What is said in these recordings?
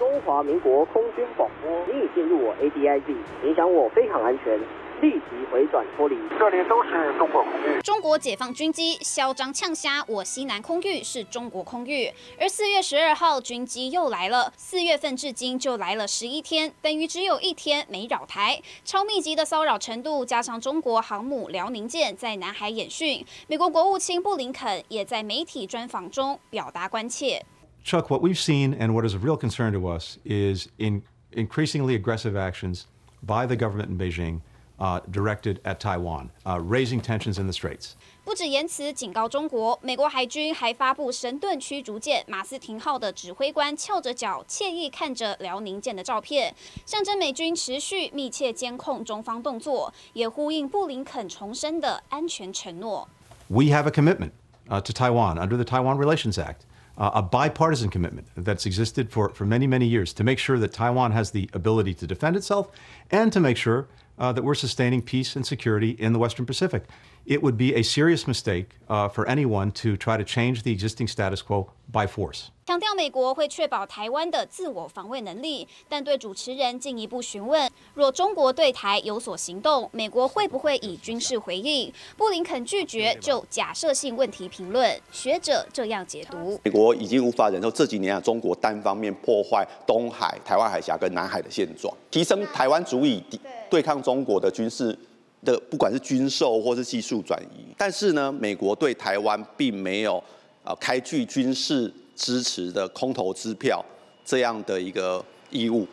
中华民国空军广播，你已进入我 ADIZ，影响我非常安全。立即回转脱离，这里都是中国空域。中国解放军机嚣张呛瞎我西南空域是中国空域，而四月十二号军机又来了，四月份至今就来了十一天，等于只有一天没扰台。超密集的骚扰程度，加上中国航母辽宁舰在南海演训，美国国务卿布林肯也在媒体专访中表达关切。Chuck, what we've seen and what is of real concern to us is in increasingly aggressive actions by the government in Beijing. 啊，directed at Taiwan，啊，raising tensions in the Straits。不止言辞警告中国，美国海军还发布神盾驱逐舰马斯廷号的指挥官翘着脚，惬意看着辽宁舰的照片，象征美军持续密切监控中方动作，也呼应布林肯重申的安全承诺。We have a commitment to Taiwan under the Taiwan Relations Act, a bipartisan commitment that's existed for for many many years to make sure that Taiwan has the ability to defend itself and to make sure. Uh, that we're sustaining peace and security in the Western Pacific. It would be a serious mistake uh, for anyone to try to change the existing status quo by force. 强调美国会确保台湾的自我防卫能力，但对主持人进一步询问，若中国对台有所行动，美国会不会以军事回应？布林肯拒绝就假设性问题评论。学者这样解读：美国已经无法忍受这几年啊，中国单方面破坏东海、台湾海峡跟南海的现状，提升台湾足以对抗中国的军事的，不管是军售或是技术转移。但是呢，美国对台湾并没有啊开具军事支持的空头支票这样的一个义务，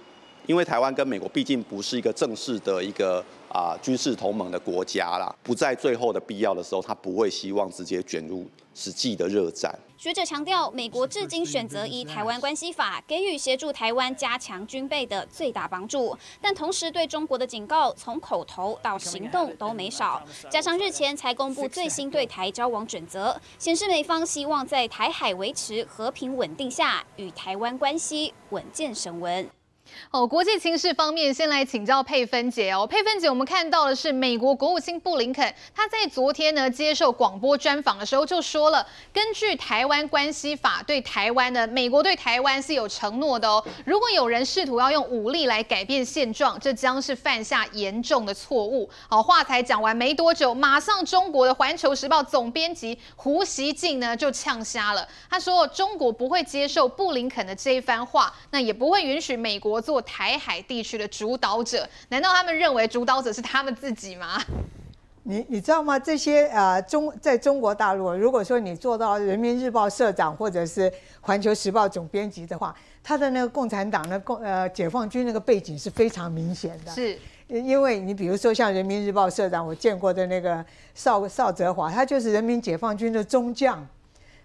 因为台湾跟美国毕竟不是一个正式的一个啊军事同盟的国家啦，不在最后的必要的时候，他不会希望直接卷入实际的热战。学者强调，美国至今选择以《台湾关系法》给予协助台湾加强军备的最大帮助，但同时对中国的警告从口头到行动都没少。加上日前才公布最新对台交往准则，显示美方希望在台海维持和平稳定下，与台湾关系稳健升温。哦，国际情势方面，先来请教佩芬姐哦。佩芬姐，我们看到的是美国国务卿布林肯，他在昨天呢接受广播专访的时候就说了，根据台湾关系法，对台湾呢，美国对台湾是有承诺的哦。如果有人试图要用武力来改变现状，这将是犯下严重的错误。好，话才讲完没多久，马上中国的《环球时报》总编辑胡锡进呢就呛瞎了，他说中国不会接受布林肯的这一番话，那也不会允许美国。做台海地区的主导者，难道他们认为主导者是他们自己吗？你你知道吗？这些啊、呃、中在中国大陆，如果说你做到人民日报社长或者是环球时报总编辑的话，他的那个共产党的共呃解放军那个背景是非常明显的。是，因为你比如说像人民日报社长，我见过的那个邵邵泽华，他就是人民解放军的中将，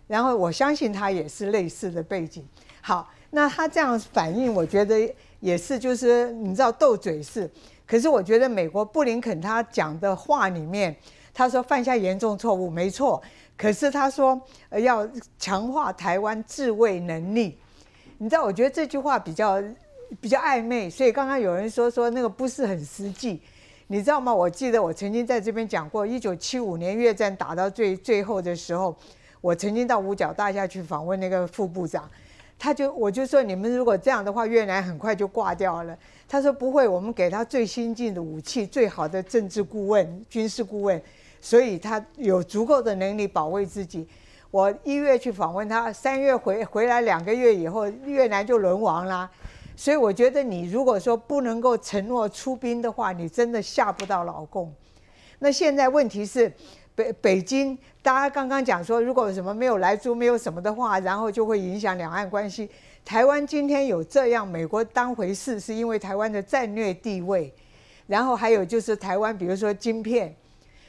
然后我相信他也是类似的背景。好，那他这样反应，我觉得。也是，就是你知道斗嘴是，可是我觉得美国布林肯他讲的话里面，他说犯下严重错误，没错。可是他说要强化台湾自卫能力，你知道，我觉得这句话比较比较暧昧，所以刚刚有人说说那个不是很实际，你知道吗？我记得我曾经在这边讲过，一九七五年越战打到最最后的时候，我曾经到五角大厦去访问那个副部长。他就我就说，你们如果这样的话，越南很快就挂掉了。他说不会，我们给他最先进的武器，最好的政治顾问、军事顾问，所以他有足够的能力保卫自己。我一月去访问他，三月回回来两个月以后，越南就沦亡啦。所以我觉得你如果说不能够承诺出兵的话，你真的吓不到老共。那现在问题是。北北京，大家刚刚讲说，如果什么没有来租，没有什么的话，然后就会影响两岸关系。台湾今天有这样，美国当回事，是因为台湾的战略地位。然后还有就是台湾，比如说晶片，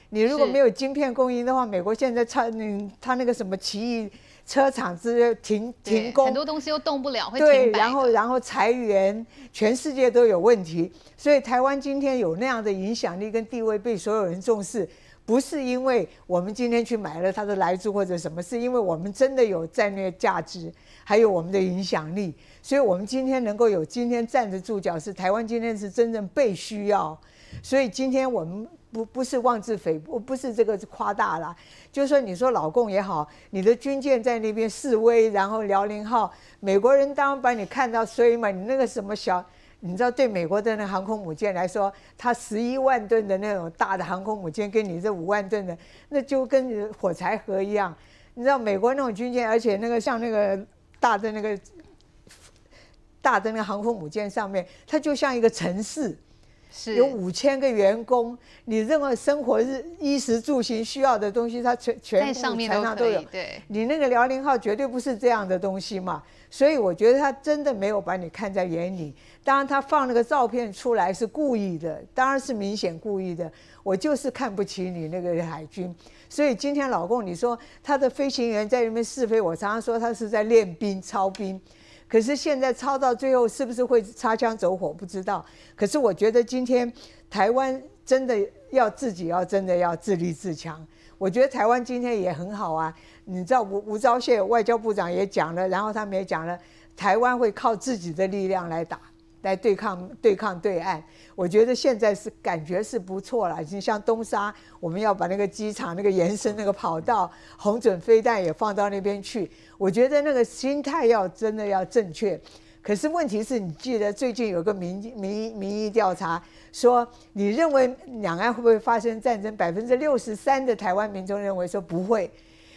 你如果没有晶片供应的话，美国现在超嗯，他那个什么奇异车厂之类停停工，很多东西又动不了，会停对，然后然后裁员，全世界都有问题。所以台湾今天有那样的影响力跟地位，被所有人重视。不是因为我们今天去买了它的莱猪或者什么，是因为我们真的有战略价值，还有我们的影响力，所以我们今天能够有今天站得住脚，是台湾今天是真正被需要。所以今天我们不不是妄自菲薄，不是这个夸大了。就说，你说老共也好，你的军舰在那边示威，然后辽宁号，美国人当然把你看到衰嘛。你那个什么小，你知道，对美国的那航空母舰来说，它十一万吨的那种大的航空母舰，跟你这五万吨的，那就跟火柴盒一样。你知道美国那种军舰，而且那个像那个大的那个大的那个航空母舰上面，它就像一个城市。是有五千个员工，你任何生活日衣食住行需要的东西，它全全部船上都有。对，你那个辽宁号绝对不是这样的东西嘛，所以我觉得他真的没有把你看在眼里。当然，他放那个照片出来是故意的，当然是明显故意的。我就是看不起你那个海军，所以今天老公你说他的飞行员在那边试飞，我常常说他是在练兵操兵。可是现在抄到最后是不是会擦枪走火？不知道。可是我觉得今天台湾真的要自己要真的要自立自强。我觉得台湾今天也很好啊。你知道吴吴钊燮外交部长也讲了，然后他们也讲了，台湾会靠自己的力量来打，来对抗对抗对岸。我觉得现在是感觉是不错了。你像东沙，我们要把那个机场那个延伸那个跑道，红准飞弹也放到那边去。我觉得那个心态要真的要正确，可是问题是你记得最近有个民民民意调查说，你认为两岸会不会发生战争？百分之六十三的台湾民众认为说不会。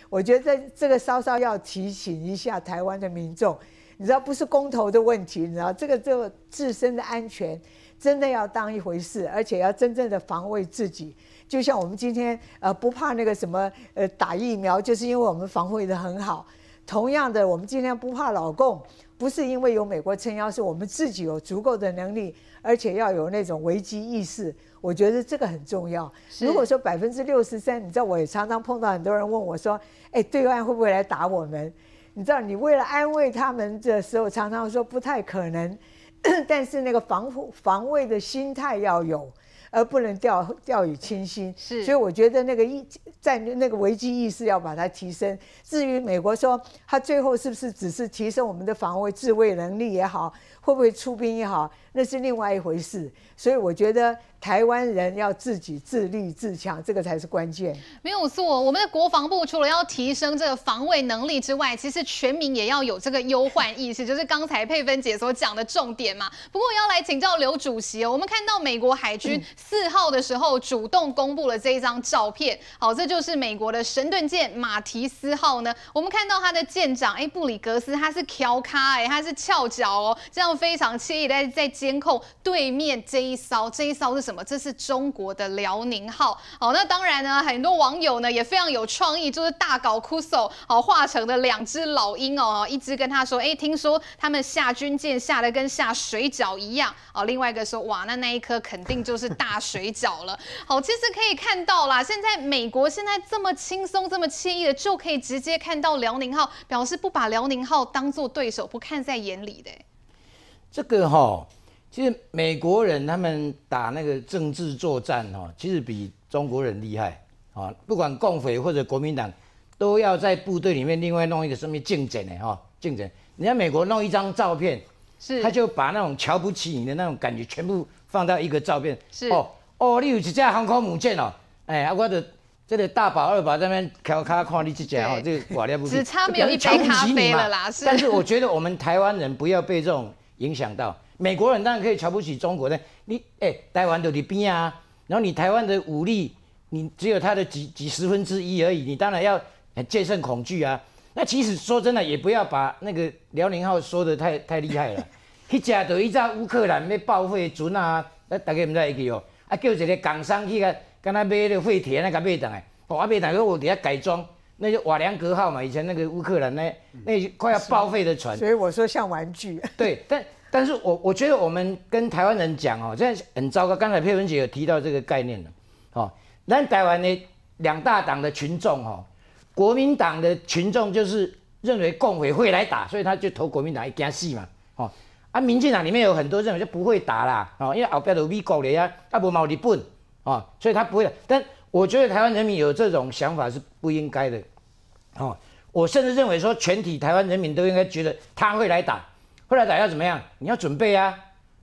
我觉得这个稍稍要提醒一下台湾的民众，你知道不是公投的问题，你知道这个就自身的安全真的要当一回事，而且要真正的防卫自己。就像我们今天呃不怕那个什么呃打疫苗，就是因为我们防卫的很好。同样的，我们今天不怕老共，不是因为有美国撑腰，是我们自己有足够的能力，而且要有那种危机意识。我觉得这个很重要。如果说百分之六十三，你知道，我也常常碰到很多人问我说：“哎，对岸会不会来打我们？”你知道，你为了安慰他们的时候，常常说不太可能，但是那个防护防卫的心态要有。而不能掉掉以轻心，是，所以我觉得那个意在那个危机意识要把它提升。至于美国说他最后是不是只是提升我们的防卫自卫能力也好，会不会出兵也好，那是另外一回事。所以我觉得。台湾人要自己自立自强，这个才是关键。没有错，我们的国防部除了要提升这个防卫能力之外，其实全民也要有这个忧患意识，就是刚才佩芬姐所讲的重点嘛。不过要来请教刘主席哦，我们看到美国海军四号的时候主动公布了这一张照片，好，这就是美国的神盾舰马提斯号呢。我们看到它的舰长哎布里格斯，他是翘咖哎，他是翘脚哦，这样非常惬意在在监控对面这一艘，这一艘是什么？这是中国的辽宁号，好，那当然呢，很多网友呢也非常有创意，就是大搞酷搜，好，画成的两只老鹰哦，一只跟他说，哎，听说他们下军舰下的跟下水饺一样，哦，另外一个说，哇，那那一颗肯定就是大水饺了，好，其实可以看到啦，现在美国现在这么轻松、这么惬意的，就可以直接看到辽宁号，表示不把辽宁号当做对手，不看在眼里的，这个哈、其实美国人他们打那个政治作战哈，其实比中国人厉害啊！不管共匪或者国民党，都要在部队里面另外弄一个什么竞争的哈，竞争。人家美国弄一张照片，是他就把那种瞧不起你的那种感觉全部放到一个照片。是哦哦，你有一架航空母舰哦，哎啊，我的这个大宝二宝在那边调卡看你这架哦，这个瓦料不只差没有一杯咖啡了啦。是，但是我觉得我们台湾人不要被这种影响到。美国人当然可以瞧不起中国的，你哎、欸，台湾都你边啊，然后你台湾的武力，你只有他的几几十分之一而已，你当然要戒慎恐惧啊。那其实说真的，也不要把那个辽宁号说的太太厉害了。去假的一架乌克兰要报废船啊，那大家唔知会记哦，啊叫一个港商去个，跟他买那个废铁那个买等来，哦啊买等来我底下改装，那就瓦良格号嘛，以前那个乌克兰那那快要报废的船。所以我说像玩具。对，但。但是我我觉得我们跟台湾人讲哦，这样很糟糕。刚才佩文姐有提到这个概念了，哦，那台湾的两大党的群众哦，国民党的群众就是认为共匪会来打，所以他就投国民党一家戏嘛，哦，啊，民进党里面有很多认为就不会打啦，哦，因为后边有美国的呀，啊不冇日本，哦，所以他不会。但我觉得台湾人民有这种想法是不应该的，哦，我甚至认为说全体台湾人民都应该觉得他会来打。后来打要怎么样？你要准备啊！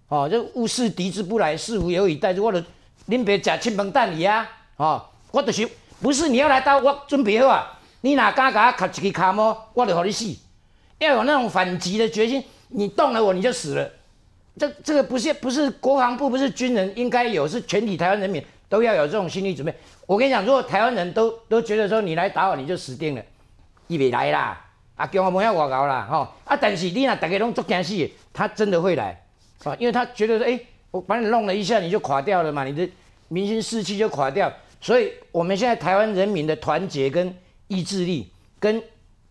哦，就物事敌之不来，视乎有以待之。或者恁别吃七分蛋你啊，哦，我就是不是你要来刀，我准备好啊，你哪敢给我卡一个卡么，我就让你死，要有那种反击的决心，你动了我你就死了，这这个不是不是国防部不是军人应该有，是全体台湾人民都要有这种心理准备。我跟你讲，如果台湾人都都觉得说你来打我你就死定了，伊袂来啦，啊，叫我不要我搞啦，吼、啊，但是你若大家拢做惊死，他真的会来，啊，因为他觉得说，哎、我把你弄了一下，你就垮掉了嘛，你的民心士气就垮掉。所以我们现在台湾人民的团结跟意志力，跟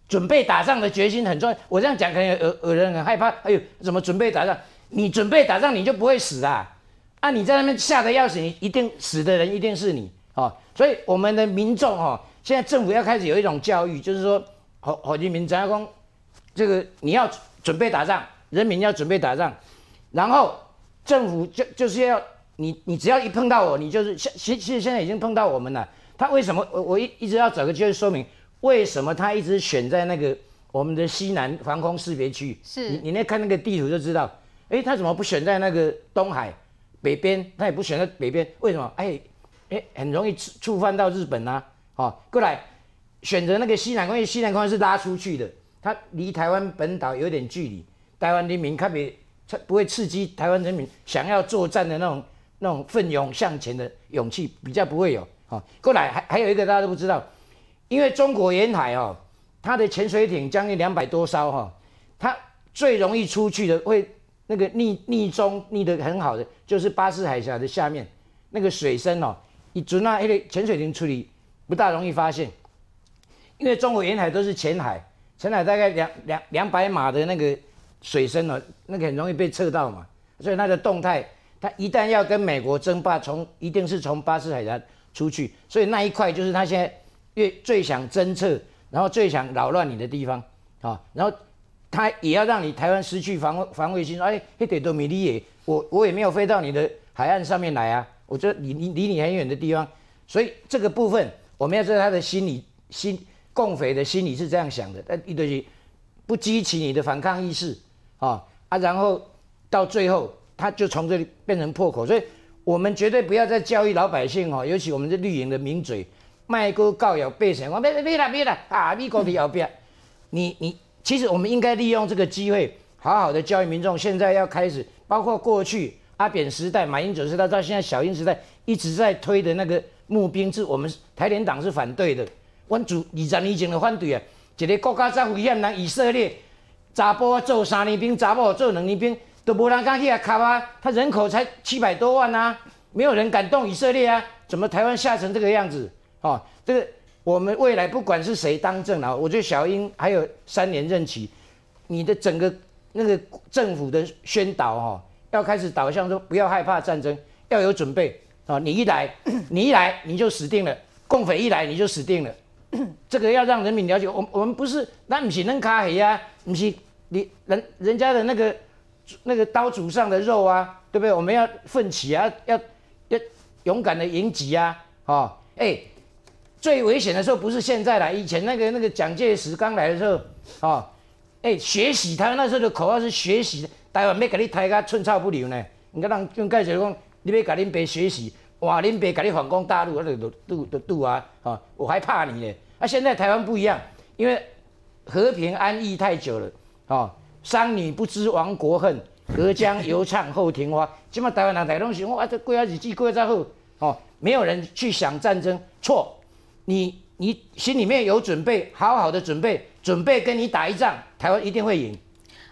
准备打仗的决心很重要。我这样讲可能有有人很害怕，哎呦，怎么准备打仗？你准备打仗，你就不会死啊！啊，你在那边吓得要死，你一定死的人一定是你哦。所以我们的民众哦，现在政府要开始有一种教育，就是说，好好人民怎样讲，这个你要准备打仗，人民要准备打仗，然后。政府就就是要你，你只要一碰到我，你就是现现现现在已经碰到我们了。他为什么我我一一直要找个机会说明为什么他一直选在那个我们的西南防空识别区？是你你那看那个地图就知道，哎、欸，他怎么不选在那个东海北边？他也不选在北边，为什么？哎、欸、哎、欸，很容易触触犯到日本啊！哦，过来选择那个西南，因为西南空是拉出去的，它离台湾本岛有点距离，台湾人民特别。不会刺激台湾人民想要作战的那种、那种奋勇向前的勇气，比较不会有。好，过来还还有一个大家都不知道，因为中国沿海哦，它的潜水艇将近两百多艘哈，它最容易出去的会那个逆逆中逆得很好的，就是巴士海峡的下面那个水深哦，一准那一个潜水艇处理不大容易发现，因为中国沿海都是浅海，浅海大概两两两百码的那个。水深哦，那个很容易被测到嘛，所以它的动态，它一旦要跟美国争霸，从一定是从巴士海峡出去，所以那一块就是他现在越最想侦测，然后最想扰乱你的地方啊、然后他也要让你台湾失去防防卫心，说哎，那点都没理耶，我我也没有飞到你的海岸上面来啊，我觉得离离离你很远的地方，所以这个部分我们要知道他的心理心共匪的心理是这样想的，但一堆是不激起你的反抗意识。啊啊，然后到最后，他就从这里变成破口，所以我们绝对不要再教育老百姓哈，尤其我们这绿营的名嘴，卖国告要背神，我别别了别了啊，美国的要，你你其实我们应该利用这个机会，好好的教育民众。现在要开始，包括过去阿扁时代、马英九时代到现在小英时代，一直在推的那个募兵制，我们台联党是反对的。我主二十年前的反对啊，一个国家再危险，人以色列。查甫做三年兵，查某做两年兵，都无人敢去啊！卡啊！他人口才七百多万啊，没有人敢动以色列啊！怎么台湾吓成这个样子？哦，这个我们未来不管是谁当政啊，我觉得小英还有三年任期，你的整个那个政府的宣导哦，要开始导向说不要害怕战争，要有准备啊！你一来，你一来你就死定了，共匪一来你就死定了。这个要让人民了解，我我们不是，那不是能卡黑啊，不是你人人家的那个那个刀俎上的肉啊，对不对？我们要奋起啊，要要勇敢的迎击啊，哦，哎，最危险的时候不是现在啦，以前那个那个蒋介石刚来的时候，哦，哎，学习，他那时候的口号是学习，台湾没给你抬个寸草不留呢，你看让用盖子说，你别给你别学习。哇！恁爸给你反攻大陆，那都都都都啊！啊，我还怕你呢。啊，现在台湾不一样，因为和平安逸太久了。啊，商女不知亡国恨，隔江犹唱后庭花。起码台湾人台东西，哇，这过下日子过再好。哦，没有人去想战争，错。你你心里面有准备，好好的准备，准备跟你打一仗，台湾一定会赢。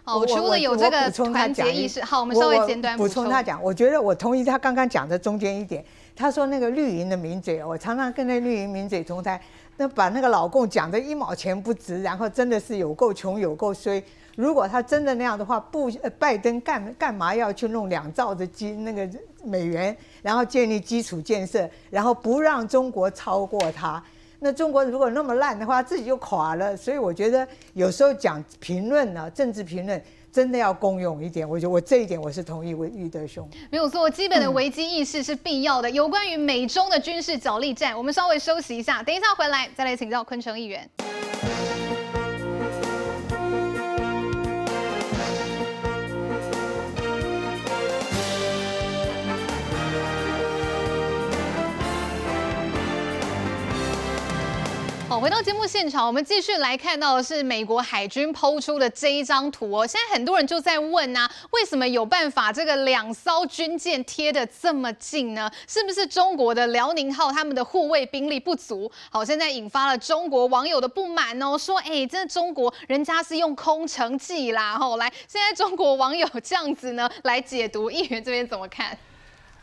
哦，除了有这个团结意识，好，我们稍微简短补充他讲。我觉得我同意他刚刚讲的中间一点。他说那个绿营的名嘴，我常常跟那绿营名嘴同台，那把那个老共讲的一毛钱不值，然后真的是有够穷有够衰。如果他真的那样的话，不，拜登干干嘛要去弄两兆的基那个美元，然后建立基础建设，然后不让中国超过他？那中国如果那么烂的话，自己就垮了。所以我觉得有时候讲评论呢，政治评论。真的要公用一点，我觉得我这一点我是同意玉德兄。没有错，基本的危机意识是必要的。有关于美中的军事角力战，我们稍微休息一下，等一下回来再来请教昆城议员。好，回到节目现场，我们继续来看到的是美国海军抛出的这一张图哦。现在很多人就在问啊，为什么有办法这个两艘军舰贴得这么近呢？是不是中国的辽宁号他们的护卫兵力不足？好，现在引发了中国网友的不满哦，说哎，这中国人家是用空城计啦。吼，来，现在中国网友这样子呢来解读，议员这边怎么看？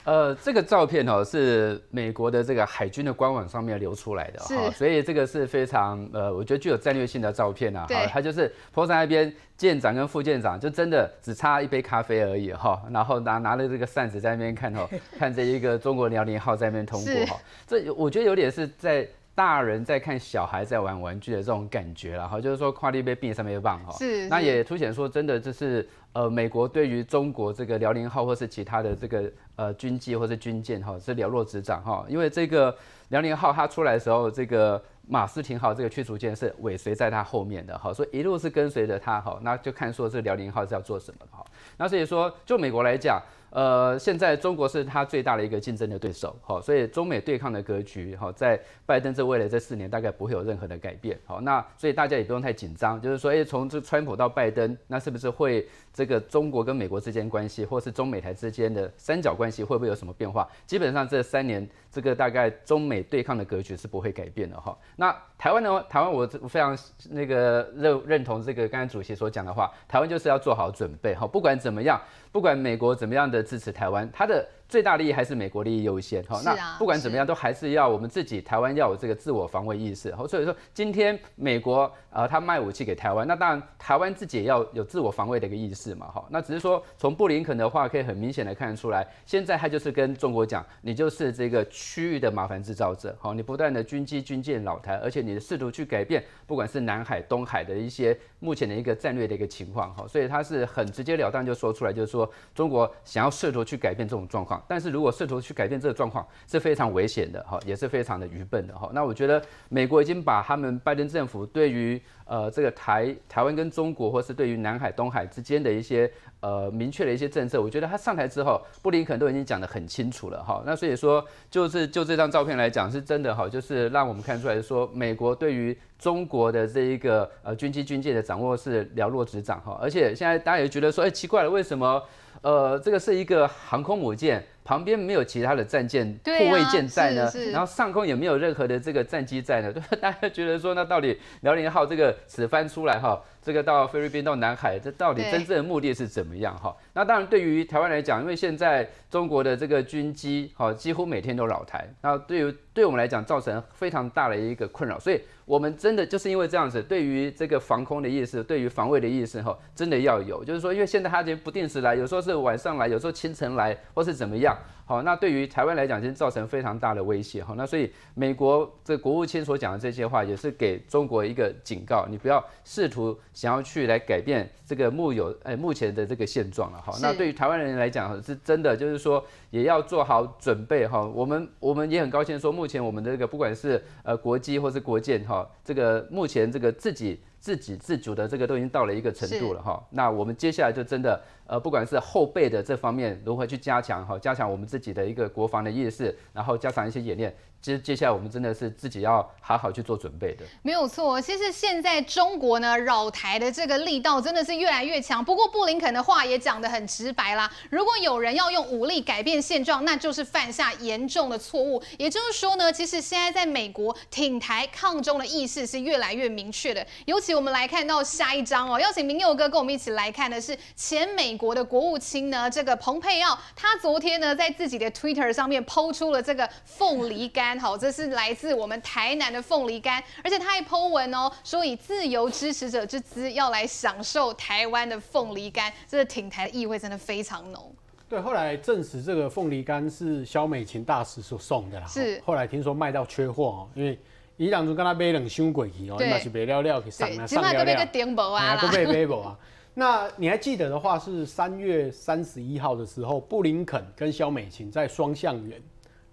呃，这个照片哦，是美国的这个海军的官网上面流出来的哈，所以这个是非常呃，我觉得具有战略性的照片啊。哈，它就是坡山那边舰长跟副舰长就真的只差一杯咖啡而已哈，然后拿拿着这个扇子在那边看哦，看这一个中国辽宁号在那边通过哈，这我觉得有点是在。大人在看小孩在玩玩具的这种感觉了哈，就是说跨立杯并上面棒哈，是，那也凸显说真的就是呃美国对于中国这个辽宁号或是其他的这个呃军机或是军舰哈是了若指掌哈，因为这个辽宁号它出来的时候，这个马斯廷号这个驱逐舰是尾随在它后面的哈，所以一路是跟随着它哈，那就看说这辽宁号是要做什么哈，那所以说就美国来讲。呃，现在中国是它最大的一个竞争的对手，哈，所以中美对抗的格局，哈，在拜登这未来这四年大概不会有任何的改变，好，那所以大家也不用太紧张，就是说，哎，从这川普到拜登，那是不是会这个中国跟美国之间关系，或是中美台之间的三角关系会不会有什么变化？基本上这三年这个大概中美对抗的格局是不会改变的，哈。那台湾呢？台湾我非常那个认认同这个刚才主席所讲的话，台湾就是要做好准备，哈，不管怎么样。不管美国怎么样的支持台湾，它的最大利益还是美国利益优先。好，那不管怎么样，都还是要我们自己台湾要有这个自我防卫意识。好，所以说今天美国呃他卖武器给台湾，那当然台湾自己也要有自我防卫的一个意识嘛。好，那只是说从布林肯的话可以很明显的看得出来，现在他就是跟中国讲，你就是这个区域的麻烦制造者。好，你不断的军机军舰老台，而且你试图去改变，不管是南海、东海的一些目前的一个战略的一个情况。好，所以他是很直截了当就说出来，就是说中国想要试图去改变这种状况。但是如果试图去改变这个状况是非常危险的哈，也是非常的愚笨的哈。那我觉得美国已经把他们拜登政府对于呃这个台台湾跟中国，或是对于南海、东海之间的一些呃明确的一些政策，我觉得他上台之后，布林肯都已经讲得很清楚了哈。那所以说，就是就这张照片来讲，是真的哈，就是让我们看出来说，美国对于中国的这一个呃军机军舰的掌握是了若指掌哈。而且现在大家也觉得说，哎，奇怪了，为什么？呃，这个是一个航空母舰，旁边没有其他的战舰、护卫舰在呢，然后上空也没有任何的这个战机在呢？大家觉得说，那到底辽宁号这个此番出来哈，这个到菲律宾到南海，这到底真正的目的是怎么样哈？那当然，对于台湾来讲，因为现在中国的这个军机哈，几乎每天都扰台，那对于对我们来讲，造成非常大的一个困扰，所以。我们真的就是因为这样子，对于这个防空的意识，对于防卫的意识，哈，真的要有。就是说，因为现在它已经不定时来，有时候是晚上来，有时候清晨来，或是怎么样。好，那对于台湾来讲，其实造成非常大的威胁。好，那所以美国这国务卿所讲的这些话，也是给中国一个警告，你不要试图想要去来改变这个木有呃目前的这个现状了。好，那对于台湾人来讲，是真的就是说也要做好准备哈。我们我们也很高兴说，目前我们的这个不管是呃国际或是国建哈，这个目前这个自己。自给自足的这个都已经到了一个程度了哈，那我们接下来就真的呃，不管是后备的这方面如何去加强哈，加强我们自己的一个国防的意识，然后加强一些演练。接接下来我们真的是自己要好好去做准备的，没有错。其实现在中国呢扰台的这个力道真的是越来越强。不过布林肯的话也讲得很直白啦，如果有人要用武力改变现状，那就是犯下严重的错误。也就是说呢，其实现在在美国挺台抗中的意识是越来越明确的。尤其我们来看到下一张哦，邀请明佑哥跟我们一起来看的是前美国的国务卿呢，这个蓬佩奥，他昨天呢在自己的 Twitter 上面 PO 出了这个凤梨干。好，这是来自我们台南的凤梨干，而且他还 po 文哦，说以自由支持者之姿要来享受台湾的凤梨干，这个挺台的意味真的非常浓。对，后来证实这个凤梨干是萧美琴大使所送的啦。是，后来听说卖到缺货哦，因为伊当初跟他买两箱过去哦，那是卖了了给上了上了了，个顶薄啊啦，个买买啊。那你还记得的话，是三月三十一号的时候，布林肯跟萧美琴在双向园。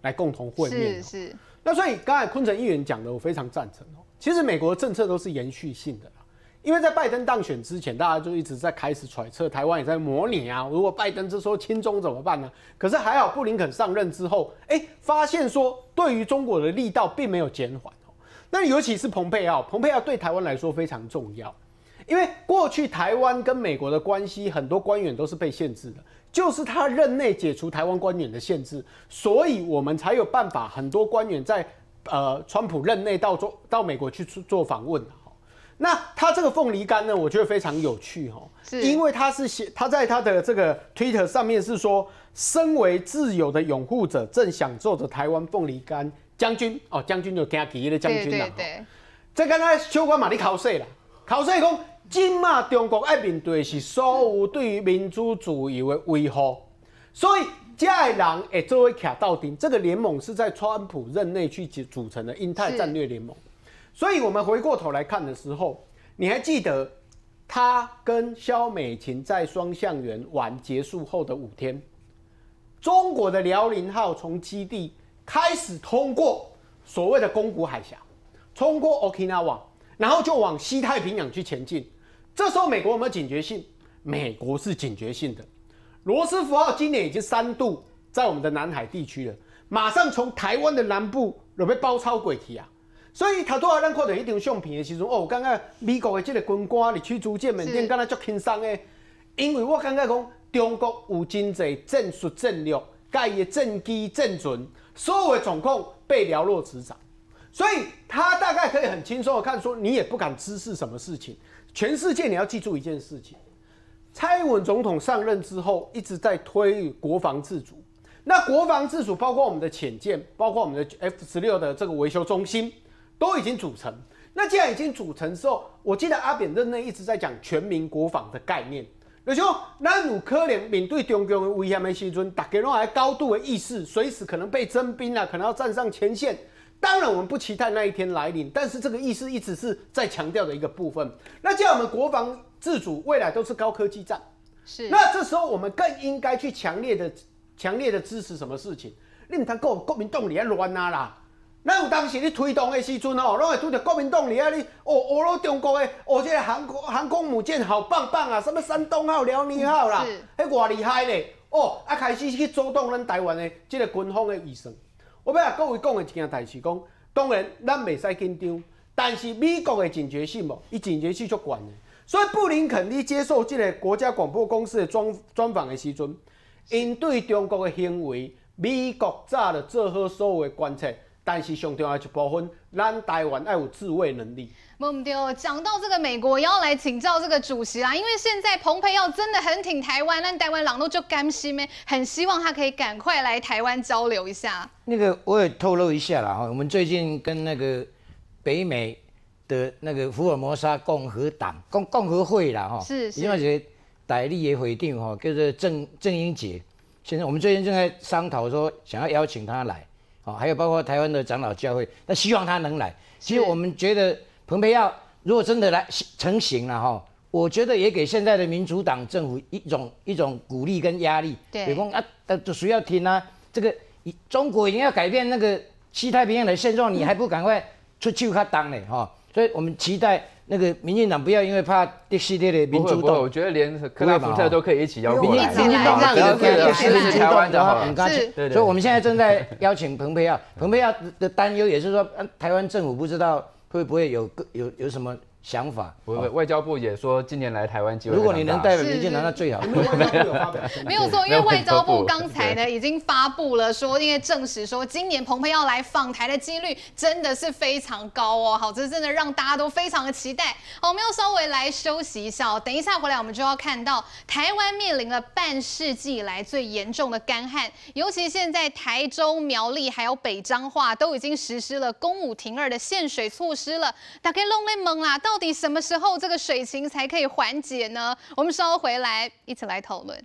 来共同会面。是是。那所以刚才昆城议员讲的，我非常赞成哦。其实美国的政策都是延续性的啦，因为在拜登当选之前，大家就一直在开始揣测，台湾也在模拟啊。如果拜登这时候亲中怎么办呢？可是还好，布林肯上任之后，哎，发现说对于中国的力道并没有减缓。那尤其是蓬佩奥，蓬佩奥对台湾来说非常重要，因为过去台湾跟美国的关系，很多官员都是被限制的，就是他任内解除台湾官员的限制，所以我们才有办法，很多官员在呃川普任内到做到美国去做做访问。那他这个凤梨干呢，我觉得非常有趣哦，是因为他是写他在他的这个 Twitter 上面是说，身为自由的拥护者，正享受着台湾凤梨干将军哦，将军就加旗的将军了。对，这刚才小关嘛，你考试啦，考试讲，今嘛中国爱面对是所有对于民主自由的威胁，所以这个人会作为卡到顶，这个联盟是在川普任内去组成的印太战略联盟。所以，我们回过头来看的时候，你还记得他跟萧美琴在双向圆玩结束后的五天，中国的辽宁号从基地开始通过所谓的宫古海峡，通过 Okinawa，然后就往西太平洋去前进。这时候，美国有没有警觉性？美国是警觉性的。罗斯福号今年已经三度在我们的南海地区了，马上从台湾的南部有被包抄过去啊！所以他都要咱看到一张相片的时候，哦，刚刚美国的这个军官你去逐舰缅甸，刚才足轻松的，因为我感觉讲中国有真济战术战略，盖的战机战准，所有的状况被了若指掌，所以他大概可以很轻松的看说，你也不敢滋事什么事情。全世界你要记住一件事情，蔡英文总统上任之后一直在推国防自主，那国防自主包括我们的潜舰，包括我们的 F 十六的这个维修中心。都已经组成，那既然已经组成之后，我记得阿扁任内一直在讲全民国防的概念。有时候，那有可能面对中共的威胁的时阵，大家都还高度的意识，随时可能被征兵啊，可能要站上前线。当然，我们不期待那一天来临，但是这个意思一直是在强调的一个部分。那既然我们国防自主，未来都是高科技战，是。那这时候我们更应该去强烈的、强烈的支持什么事情？你们谈国国民动力要乱啊啦！那有当时你推动的时阵哦，拢会推着国民党里啊，你哦，俄罗中国的哦，这个航空航空母舰好棒棒啊，什么山东号、辽宁号啦，迄偌厉害咧哦，啊开始去主动咱台湾的这个军方的预算。我要甲各位讲的一件代志，讲当然咱袂使紧张，但是美国的警觉性哦，伊警觉性足悬的。所以布林肯你接受这个国家广播公司的专专访的时阵，因对中国的行为，美国早就做好所有的观察。但是上重要一部分，咱台湾要有自卫能力。没错，讲到这个美国要来请教这个主席啦，因为现在蓬佩奥真的很挺台湾，那台湾朗都就甘心咩，很希望他可以赶快来台湾交流一下。那个我也透露一下啦哈，我们最近跟那个北美的那个福尔摩沙共和党共共和会啦哈，是是，另外一个代理也回定哈，叫做郑郑英杰，现在我们最近正在商讨说，想要邀请他来。哦，还有包括台湾的长老教会，那希望他能来。其实我们觉得蓬佩奥如果真的来成型了哈，我觉得也给现在的民主党政府一种一种鼓励跟压力。对，比如说啊，呃，谁要听啊？这个中国已经要改变那个西太平洋的现状，你还不赶快出去他当呢？哈，所以我们期待。那个民进党不要因为怕第系列的民主党，我觉得连克拉福特都可以一起邀请。民进党这样子的是台湾的哈，是。所以我们现在正在邀请蓬佩奥，蓬佩奥的担忧也是说，台湾政府不知道会不会有有有什么。想法，外交部也说今年来台湾机会。如果你能代表民进党，那最好。没有错，因为外交部刚才呢已经发布了说，因为证实说今年蓬佩奥来访台的几率真的是非常高哦。好，这真的让大家都非常的期待。好，我们要稍微来休息一下哦，等一下回来我们就要看到台湾面临了半世纪以来最严重的干旱，尤其现在台中、苗栗还有北彰化都已经实施了公五停二的限水措施了。大家拢在问啦，到底什么时候这个水情才可以缓解呢？我们稍后回来一起来讨论。